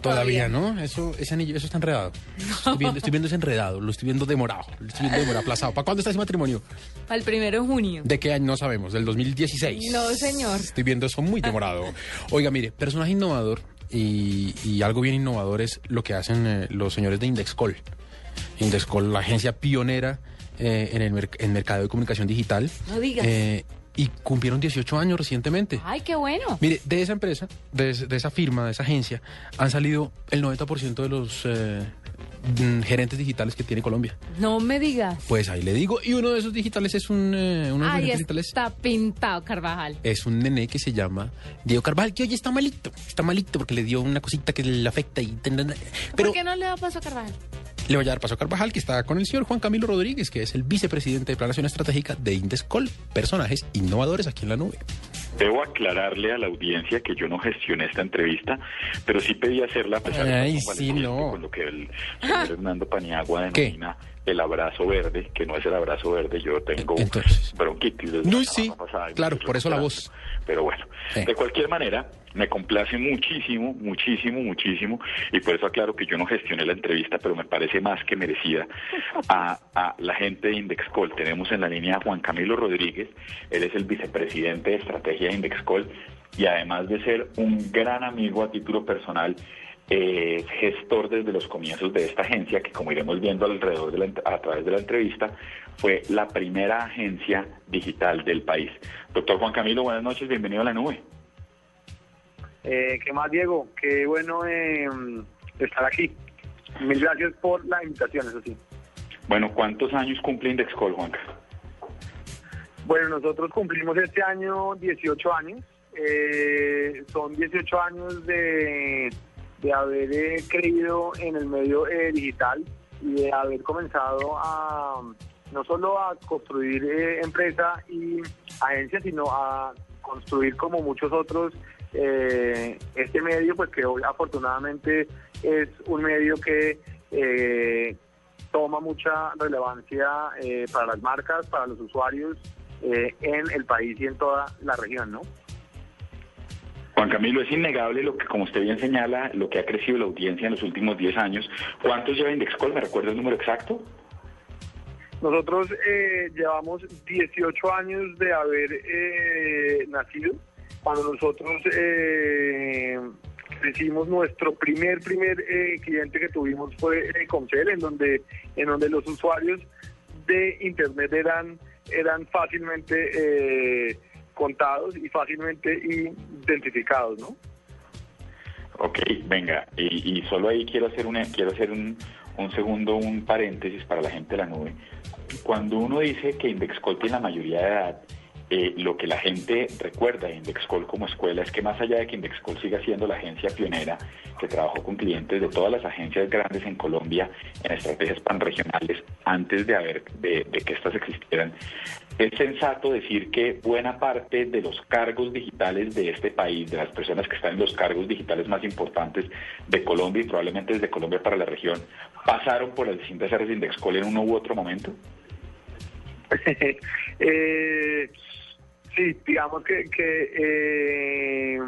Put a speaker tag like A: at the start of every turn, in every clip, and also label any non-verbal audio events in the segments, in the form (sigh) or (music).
A: todavía.
B: ¿no? Eso, ese anillo, eso está enredado. Estoy viendo, estoy viendo ese enredado, lo estoy viendo demorado, lo estoy viendo demorado, aplazado. ¿Para cuándo está ese matrimonio?
A: Al primero de junio.
B: ¿De qué año? No sabemos, del 2016.
A: No, señor.
B: Estoy viendo eso muy demorado. (laughs) Oiga, mire, personaje innovador y, y algo bien innovador es lo que hacen eh, los señores de Indexcol. Indexcol, la agencia pionera eh, en el merc- en mercado de comunicación digital.
A: No digas.
B: Eh, y cumplieron 18 años recientemente.
A: Ay, qué bueno.
B: Mire, de esa empresa, de, es- de esa firma, de esa agencia, han salido el 90% de los eh, mm, gerentes digitales que tiene Colombia.
A: No me digas.
B: Pues ahí le digo, y uno de esos digitales es un, eh, uno de esos
A: Ay,
B: gerentes digitales
A: está pintado, Carvajal.
B: es un nené que se llama Diego Carvajal, que hoy está malito, está malito porque le dio una cosita que le afecta y pero
A: ¿Por qué no le da paso a Carvajal?
B: Le voy a dar paso a Carvajal, que está con el señor Juan Camilo Rodríguez, que es el vicepresidente de Planación Estratégica de Indescol, personajes innovadores aquí en la nube.
C: Debo aclararle a la audiencia que yo no gestioné esta entrevista, pero sí pedí hacerla a pesar de
B: Ay, sí, no.
C: con lo que el señor (laughs) Hernando Paniagua
B: ¿Qué?
C: denomina el abrazo verde, que no es el abrazo verde, yo tengo
B: Entonces.
C: bronquitis desde
B: No,
C: la
B: sí,
C: pasada
B: claro, por eso la voz.
C: Pero bueno,
B: Sí.
C: de cualquier manera, me complace muchísimo, muchísimo, muchísimo, y por eso aclaro que yo no gestioné la entrevista, pero me parece más que merecida a, a la gente de Indexcol. Tenemos en la línea a Juan Camilo Rodríguez, él es el vicepresidente de estrategia de Indexcol, y además de ser un gran amigo a título personal, eh, gestor desde los comienzos de esta agencia, que como iremos viendo alrededor de la, a través de la entrevista, fue la primera agencia digital del país. Doctor Juan Camilo, buenas noches, bienvenido a la nube.
D: Eh, ¿Qué más, Diego? Qué bueno eh, estar aquí. Mil gracias por la invitación, eso sí.
C: Bueno, ¿cuántos años cumple Indexcol, Juanca?
D: Bueno, nosotros cumplimos este año 18 años. Eh, son 18 años de, de haber eh, creído en el medio eh, digital y de haber comenzado a no solo a construir eh, empresa y agencia, sino a construir como muchos otros eh, este medio, pues que hoy afortunadamente es un medio que eh, toma mucha relevancia eh, para las marcas, para los usuarios en el país y en toda la región, ¿no?
C: Juan Camilo, es innegable lo que, como usted bien señala, lo que ha crecido la audiencia en los últimos 10 años. ¿Cuántos lleva Indexcol? ¿Me recuerda el número exacto?
D: Nosotros eh, llevamos 18 años de haber eh, nacido. Cuando nosotros eh, hicimos nuestro primer primer eh, cliente que tuvimos fue eh, en donde en donde los usuarios de internet eran eran fácilmente eh, contados y fácilmente identificados, ¿no?
C: Ok, venga, y, y solo ahí quiero hacer, una, quiero hacer un, un segundo, un paréntesis para la gente de la nube. Cuando uno dice que Indexcol tiene la mayoría de edad, eh, lo que la gente recuerda de Indexcol como escuela es que más allá de que Indexcol siga siendo la agencia pionera que trabajó con clientes de todas las agencias grandes en Colombia en estrategias panregionales antes de, haber, de, que estas existieran, es sensato decir que buena parte de los cargos digitales de este país, de las personas que están en los cargos digitales más importantes de Colombia y probablemente desde Colombia para la región, pasaron por las distintas áreas de Indexcol en uno u otro momento? (laughs)
D: eh, digamos que, que eh,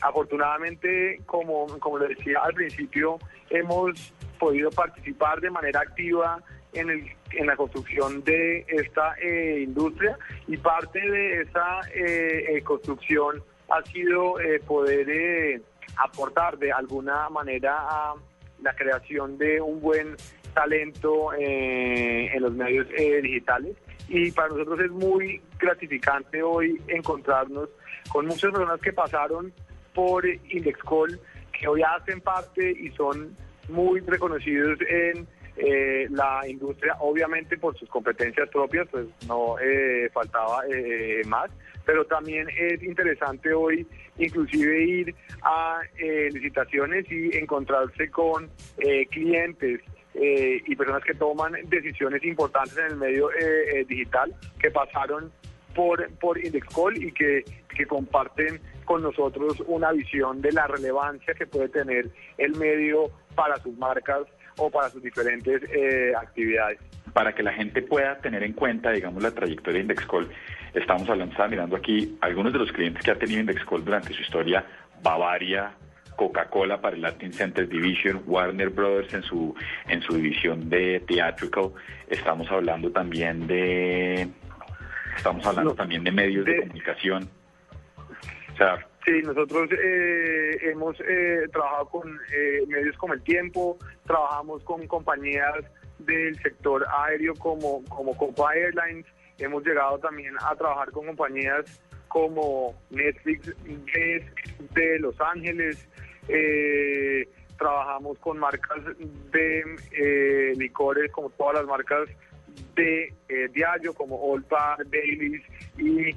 D: afortunadamente, como, como le decía al principio, hemos podido participar de manera activa en, el, en la construcción de esta eh, industria y parte de esa eh, eh, construcción ha sido poder aportar de alguna manera a la creación de un buen talento en los medios digitales y para nosotros es muy gratificante hoy encontrarnos con muchas personas que pasaron por Indexcol, que hoy hacen parte y son muy reconocidos en eh, la industria, obviamente por sus competencias propias, pues no eh, faltaba eh, más, pero también es interesante hoy inclusive ir a eh, licitaciones y encontrarse con eh, clientes eh, y personas que toman decisiones importantes en el medio eh, eh, digital que pasaron por, por Indexcol y que, que comparten con nosotros una visión de la relevancia que puede tener el medio para sus marcas o para sus diferentes eh, actividades.
C: Para que la gente pueda tener en cuenta, digamos, la trayectoria de Indexcol, estamos hablando, mirando aquí algunos de los clientes que ha tenido Indexcol durante su historia, Bavaria, Coca-Cola para el Latin Center Division, Warner Brothers en su en su división de theatrical. Estamos hablando también de estamos hablando
D: No,
C: también de medios de,
D: de-
C: comunicación. O sea,
D: Sí, nosotros eh, hemos eh, trabajado con eh, medios como El Tiempo, trabajamos con compañías del sector aéreo como, como Copa Airlines, hemos llegado también a trabajar con compañías como Netflix de, de Los Ángeles, eh, trabajamos con marcas de eh, licores como todas las marcas de eh, como Old Baileys y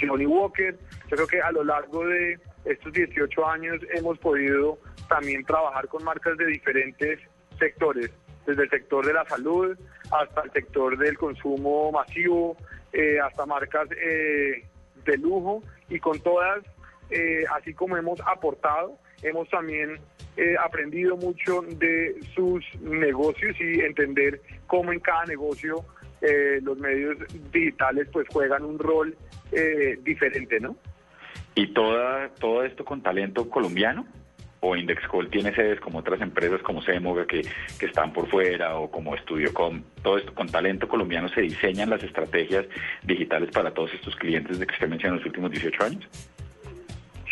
D: Johnny Walker. Yo creo que a lo largo de estos 18 años hemos podido también trabajar con marcas de diferentes sectores, desde el sector de la salud hasta el sector del consumo masivo, eh, hasta marcas eh, de lujo y con todas, eh, así como hemos aportado, hemos también eh, aprendido mucho de sus negocios y entender cómo en cada negocio eh, los medios digitales pues juegan un rol eh, diferente, ¿no?
C: y toda todo esto con talento colombiano o Indexcol tiene sedes como otras empresas como Semoga que, que están por fuera o como Estudiocom, todo esto con talento colombiano se diseñan las estrategias digitales para todos estos clientes de que usted menciona en los últimos 18 años.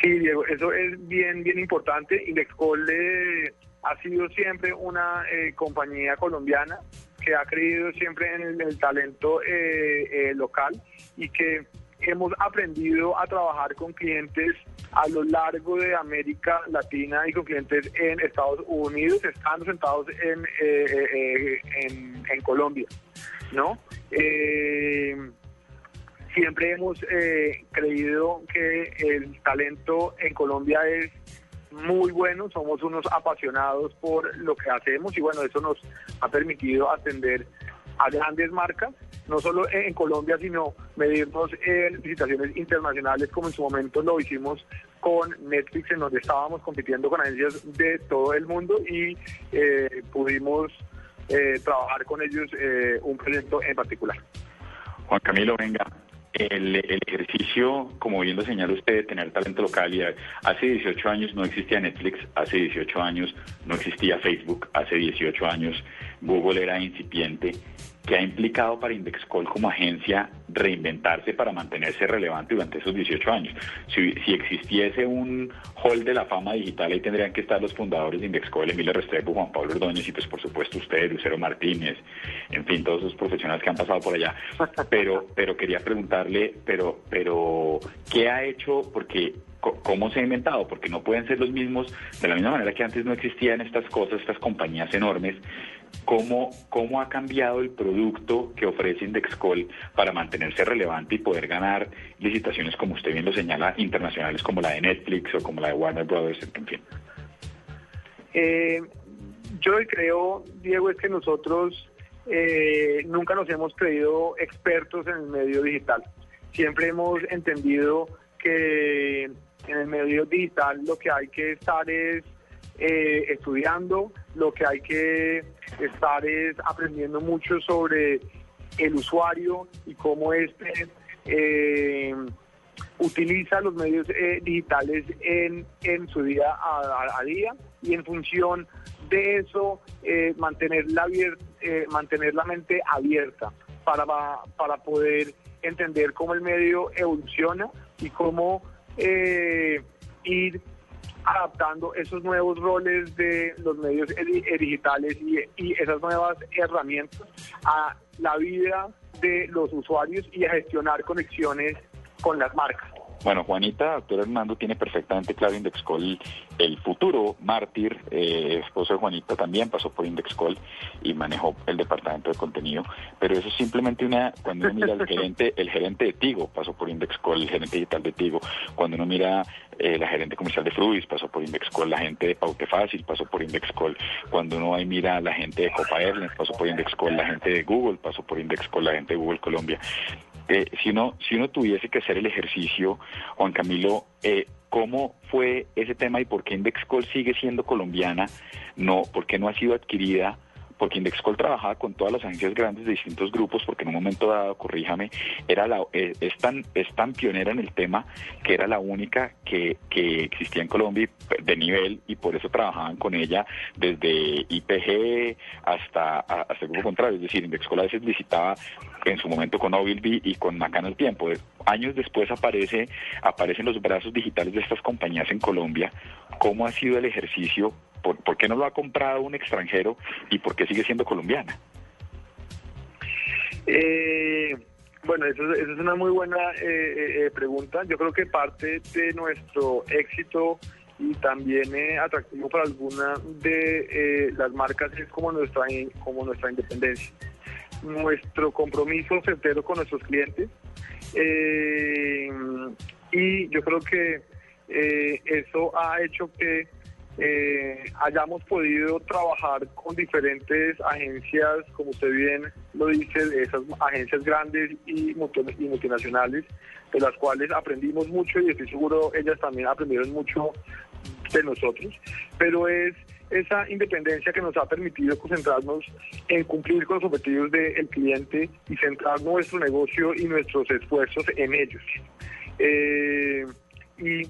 D: Sí, Diego, eso es bien, bien importante. Indexcol eh, ha sido siempre una eh, compañía colombiana que ha creído siempre en el, talento eh, eh, local y que hemos aprendido a trabajar con clientes a lo largo de América Latina y con clientes en Estados Unidos, estando sentados en, eh, eh, en, en Colombia, ¿no? Siempre hemos eh, creído que el talento en Colombia es muy bueno, somos unos apasionados por lo que hacemos y bueno, eso nos ha permitido atender a grandes marcas, no solo en Colombia, sino medirnos en licitaciones internacionales como en su momento lo hicimos con Netflix, en donde estábamos compitiendo con agencias de todo el mundo y eh, pudimos eh, trabajar con ellos eh, un proyecto en particular.
C: Juan Camilo, venga, el, ejercicio, como bien lo señala usted, de tener talento local, y hace 18 años no existía Netflix, hace 18 años no existía Facebook, hace 18 años Google era incipiente. ¿Qué ha implicado para Indexcol como agencia reinventarse para mantenerse relevante durante esos 18 años? Si, si existiese un hall de la fama digital, ahí tendrían que estar los fundadores de Indexcol, Emilio Restrepo, Juan Pablo Ordóñez y pues por supuesto usted, Lucero Martínez, en fin, todos esos profesionales que han pasado por allá. Pero, pero quería preguntarle, pero, pero, ¿qué ha hecho? Porque ¿Cómo se ha inventado? Porque no pueden ser los mismos, de la misma manera que antes no existían estas cosas, estas compañías enormes. ¿Cómo, cómo ha cambiado el producto que ofrece Indexcol para mantenerse relevante y poder ganar licitaciones, como usted bien lo señala, internacionales como la de Netflix o como la de Warner Brothers, en fin?
D: Eh, yo creo, Diego, es que nosotros eh, nunca nos hemos creído expertos en el medio digital. Siempre hemos entendido que en el medio digital lo que hay que estar es eh, estudiando, lo que hay que estar es aprendiendo mucho sobre el usuario y cómo este eh, utiliza los medios eh, digitales en, en su día a, día y en función de eso eh, mantener, la mantener la mente abierta para, para poder entender cómo el medio evoluciona y cómo eh, ir adaptando esos nuevos roles de los medios digitales y, y, esas nuevas herramientas a la vida de los usuarios y a gestionar conexiones con las marcas.
C: Bueno, Juanita, doctor Hernando, tiene perfectamente claro Indexcol. El futuro mártir, eh, esposo de Juanita, también pasó por Indexcol y manejó el departamento de contenido. Pero eso es simplemente una, cuando uno mira el (laughs) gerente, el gerente de Tigo pasó por Indexcol, el gerente digital de Tigo. Cuando uno mira eh, la gerente comercial de Fruis pasó por Indexcol, la gente de Paute Fácil pasó por Indexcol. Cuando uno ahí mira la gente de Copa Airlines pasó por Indexcol, la gente de Google pasó por Indexcol, la gente de Google Colombia. Eh, si, uno, si uno tuviese que hacer el ejercicio, Juan Camilo, eh, ¿cómo fue ese tema y por qué Indexcol sigue siendo colombiana? No, ¿Por qué no ha sido adquirida? Porque Indexcol trabajaba con todas las agencias grandes de distintos grupos, porque en un momento dado, corríjame, era la, eh, es, tan, es tan pionera en el tema que era la única que, que existía en Colombia de nivel y por eso trabajaban con ella desde IPG hasta, hasta el grupo contrario. Es decir, Indexcol a veces visitaba en su momento con Ogilvy y con Macan al tiempo. Años después aparece, aparecen los brazos digitales de estas compañías en Colombia. ¿Cómo ha sido el ejercicio ¿Por, qué no lo ha comprado un extranjero y por qué sigue siendo colombiana?
D: Eh, bueno, eso, es una muy buena eh, eh, pregunta. Yo creo que parte de nuestro éxito y también atractivo para algunas de las marcas es como nuestra, como nuestra independencia. Nuestro compromiso certero con nuestros clientes. y yo creo que eso ha hecho que eh, hayamos podido trabajar con diferentes agencias, como usted bien lo dice, esas agencias grandes y, multinacionales, de las cuales aprendimos mucho y estoy seguro ellas también aprendieron mucho de nosotros, pero es esa independencia que nos ha permitido concentrarnos en cumplir con los objetivos del cliente y centrar nuestro negocio y nuestros esfuerzos en ellos. Eh, y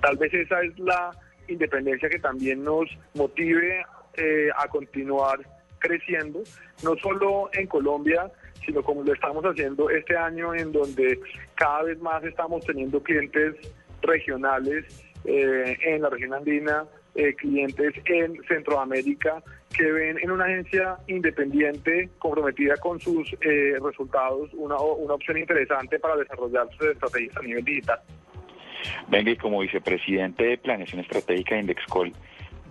D: tal vez esa es la independencia que también nos motive eh, a continuar creciendo, no solo en Colombia, sino como lo estamos haciendo este año, en donde cada vez más estamos teniendo clientes regionales eh, en la región andina, eh, clientes en Centroamérica, que ven en una agencia independiente comprometida con sus resultados una, una opción interesante para desarrollar sus estrategias a nivel digital.
C: Venga, y como vicepresidente de Planeación Estratégica de Indexcol,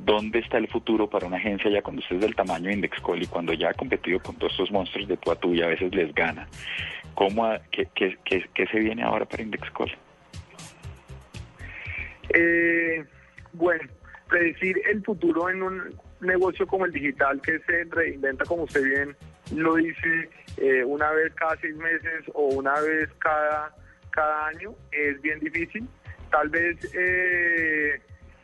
C: ¿dónde está el futuro para una agencia ya cuando usted es del tamaño de Indexcol y cuando ya ha competido con todos estos monstruos de tu a y a veces les gana? ¿Cómo, qué, qué, se viene ahora para Indexcol?
D: Eh, bueno, predecir el futuro en un negocio como el digital que se reinventa, como usted bien lo dice, eh, una vez cada seis meses o una vez cada, cada año, es bien difícil tal vez eh,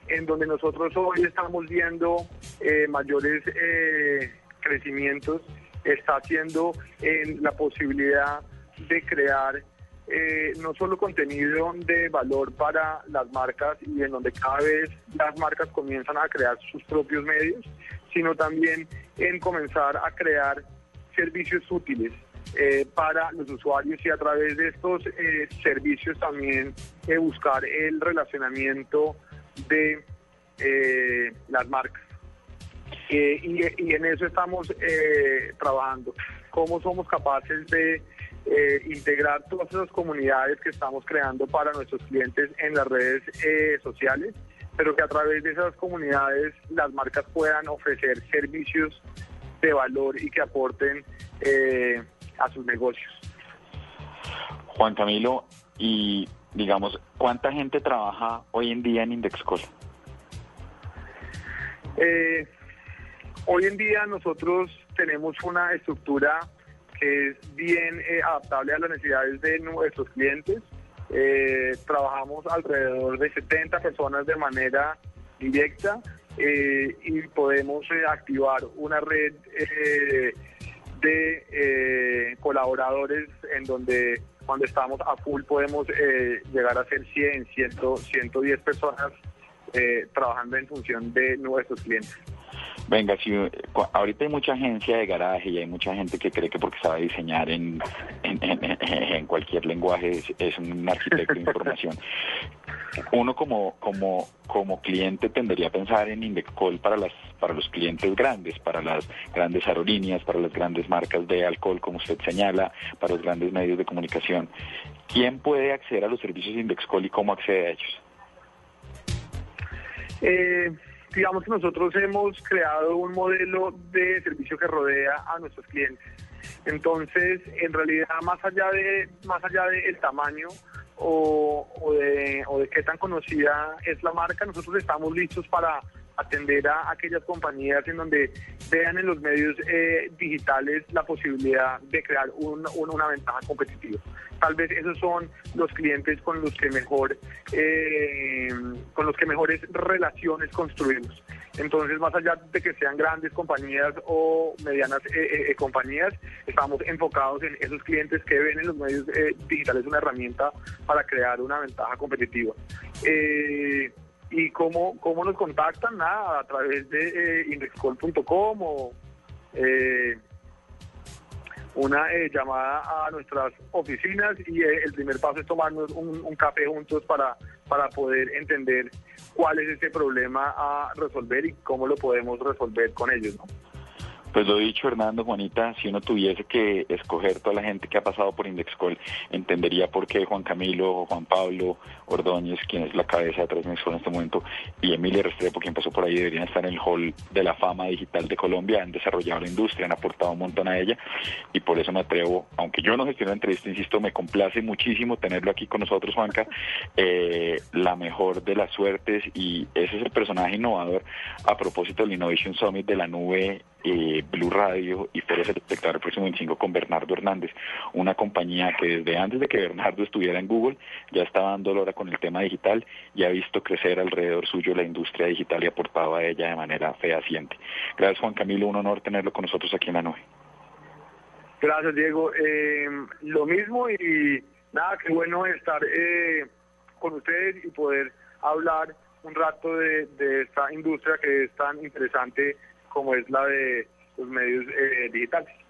D: en donde nosotros hoy estamos viendo eh, mayores eh, crecimientos está haciendo en la posibilidad de crear no solo contenido de valor para las marcas y en donde cada vez las marcas comienzan a crear sus propios medios, sino también en comenzar a crear servicios útiles eh, para los usuarios y a través de estos eh, servicios también eh, buscar el relacionamiento de las marcas. Y, y, en eso estamos trabajando. ¿Cómo somos capaces de integrar todas esas comunidades que estamos creando para nuestros clientes en las redes sociales? pero que a través de esas comunidades las marcas puedan ofrecer servicios de valor y que aporten eh, a sus negocios.
C: Juan Camilo, y digamos, ¿cuánta gente trabaja hoy en día en Indexcol?
D: Eh, hoy en día nosotros tenemos una estructura que es bien eh, adaptable a las necesidades de nuestros clientes. Eh, trabajamos alrededor de 70 personas de manera directa y podemos activar una red de eh, colaboradores en donde cuando estamos a full podemos eh, llegar a ser 100, 100 110 personas eh, trabajando en función de nuestros clientes.
C: Venga, si, ahorita hay mucha agencia de garaje y hay mucha gente que cree que porque sabe diseñar en, en, en- en- en cualquier lenguaje es, es un arquitecto de (laughs) información. Uno como, como, como cliente tendería a pensar en Indexcol para, las, para los clientes grandes, para las grandes aerolíneas, para las grandes marcas de alcohol, como usted señala, para los grandes medios de comunicación. ¿Quién puede acceder a los servicios de Indexcol y cómo accede a ellos?
D: Eh, digamos que nosotros hemos creado un modelo de servicio que rodea a nuestros clientes. Entonces, en realidad, más allá de más allá del tamaño o, o de, o de qué tan conocida es la marca, nosotros estamos listos para atender a aquellas compañías en donde vean en los medios eh, digitales la posibilidad de crear un- un- una ventaja competitiva. Tal vez esos son los clientes con los que mejor eh, con los que mejores relaciones construimos. Entonces, más allá de que sean grandes compañías o medianas eh, eh, compañías, estamos enfocados en esos clientes que ven en los medios eh, digitales una herramienta para crear una ventaja competitiva. Eh, ¿Y cómo, cómo nos contactan? Nada, a través de eh, indexcol.com o eh, una eh, llamada a nuestras oficinas y eh, el primer paso es tomarnos un café juntos para, para poder entender cuál es ese problema a resolver y cómo lo podemos resolver con ellos. ¿no?
C: Pues lo dicho, Hernando, Juanita, si uno tuviese que escoger toda la gente que ha pasado por Indexcol, entendería por qué Juan Camilo, Juan Pablo Ordóñez, quien es la cabeza de Indexcol en este momento, y Emilia Restrepo, quien pasó por ahí, deberían estar en el hall de la fama digital de Colombia, han desarrollado la industria, han aportado un montón a ella, y por eso me atrevo, aunque yo no gestiono la entrevista, insisto, me complace muchísimo tenerlo aquí con nosotros, Juanca, eh, la mejor de las suertes, y ese es el personaje innovador a propósito del Innovation Summit de la nube eh, Blue Radio y Feria del Espectador el próximo 25 con Bernardo Hernández, una compañía que desde antes de que Bernardo estuviera en Google ya estaba dando lora con el tema digital y ha visto crecer alrededor suyo la industria digital y aportado a ella de manera fehaciente. Gracias Juan Camilo, un honor tenerlo con nosotros aquí en la nube.
D: Gracias, Diego. Eh, lo mismo y nada, qué bueno estar eh, con ustedes y poder hablar un rato de esta industria que es tan interesante como es la de los medios eh, digitales.